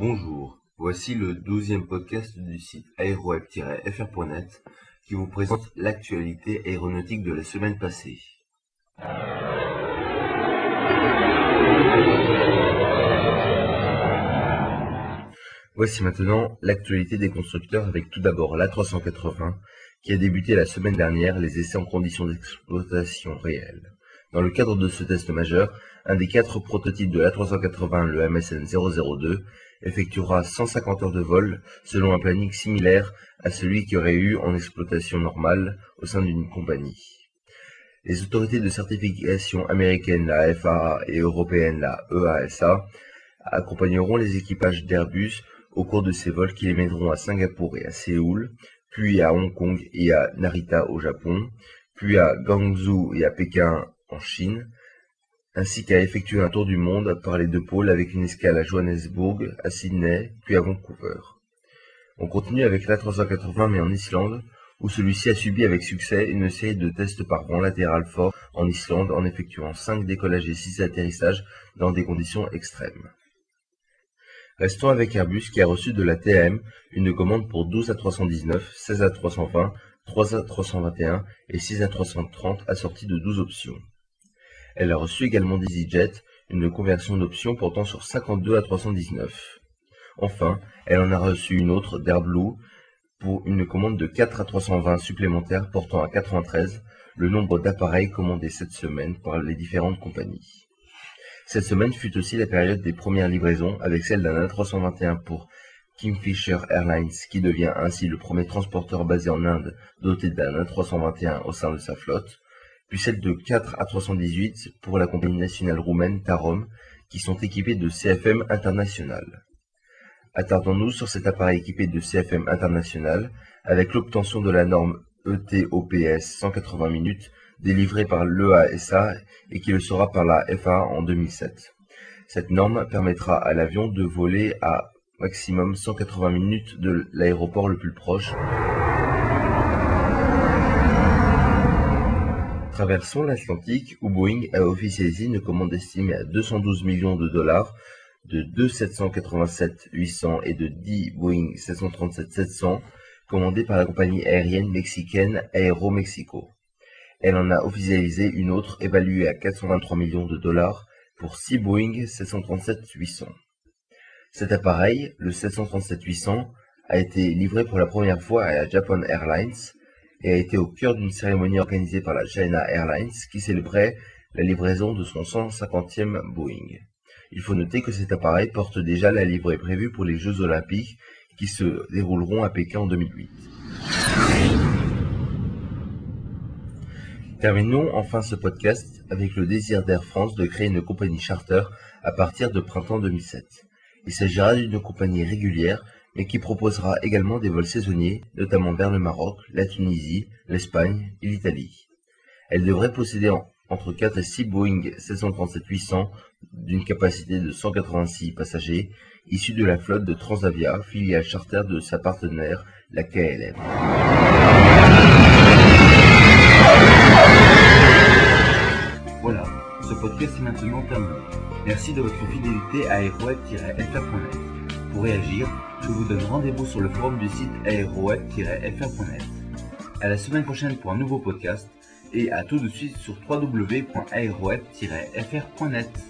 Bonjour, voici le douzième podcast du site aéroweb-fr.net qui vous présente l'actualité aéronautique de la semaine passée. Voici maintenant l'actualité des constructeurs avec tout d'abord l'A380 qui a débuté la semaine dernière les essais en conditions d'exploitation réelles. Dans le cadre de ce test majeur, un des quatre prototypes de l'A380, le MSN 002, effectuera 150 heures de vol selon un planning similaire à celui qui aurait eu en exploitation normale au sein d'une compagnie. Les autorités de certification américaines, la FAA, et européennes, la EASA, accompagneront les équipages d'Airbus au cours de ces vols qui les mèneront à Singapour et à Séoul, puis à Hong Kong et à Narita au Japon, puis à Guangzhou et à Pékin en Chine, ainsi qu'à effectuer un tour du monde par les deux pôles avec une escale à Johannesburg, à Sydney, puis à Vancouver. On continue avec l'A380 mais en Islande, où celui-ci a subi avec succès une série de tests par vent latéral fort en Islande en effectuant 5 décollages et 6 atterrissages dans des conditions extrêmes. Restons avec Airbus qui a reçu de la TAM une commande pour 12 A319, 16 A320, 3 A321 et 6 A330 assortis de 12 options. Elle a reçu également d'EasyJet une conversion d'options portant sur 52 A319. Enfin, elle en a reçu une autre d'Airblue pour une commande de 4 A320 supplémentaires portant à 93 le nombre d'appareils commandés cette semaine par les différentes compagnies. Cette semaine fut aussi la période des premières livraisons avec celle d'un A321 pour Kingfisher Airlines qui devient ainsi le premier transporteur basé en Inde doté d'un A321 au sein de sa flotte, puis celle de 4 A318 pour la compagnie nationale roumaine Tarom qui sont équipés de CFM International. Attardons-nous sur cet appareil équipé de CFM International avec l'obtention de la norme ETOPS 180 minutes délivré par l'EASA et qui le sera par la FAA en 2007. Cette norme permettra à l'avion de voler à maximum 180 minutes de l'aéroport le plus proche. Traversons l'Atlantique où Boeing a officialisé une commande estimée à 212 millions de dollars de deux 787-800 et de 10 Boeing 737-700 commandés par la compagnie aérienne mexicaine Aeromexico. Elle en a officialisé une autre évaluée à 423 millions de dollars pour 6 Boeing 737-800. Cet appareil, le 737-800, a été livré pour la première fois à Japan Airlines et a été au cœur d'une cérémonie organisée par la China Airlines qui célébrait la livraison de son 150e Boeing. Il faut noter que cet appareil porte déjà la livrée prévue pour les Jeux Olympiques qui se dérouleront à Pékin en 2008. Terminons enfin ce podcast avec le désir d'Air France de créer une compagnie charter à partir de printemps 2007. Il s'agira d'une compagnie régulière, mais qui proposera également des vols saisonniers, notamment vers le Maroc, la Tunisie, l'Espagne et l'Italie. Elle devrait posséder entre 4 et 6 Boeing 737-800 d'une capacité de 186 passagers, issus de la flotte de Transavia, filiale charter de sa partenaire, la KLM. Voilà, ce podcast est maintenant terminé. Merci de votre fidélité à aeroweb-fr.net. Pour réagir, je vous donne rendez-vous sur le forum du site aeroweb-fr.net. À la semaine prochaine pour un nouveau podcast et à tout de suite sur www.aeroweb-fr.net.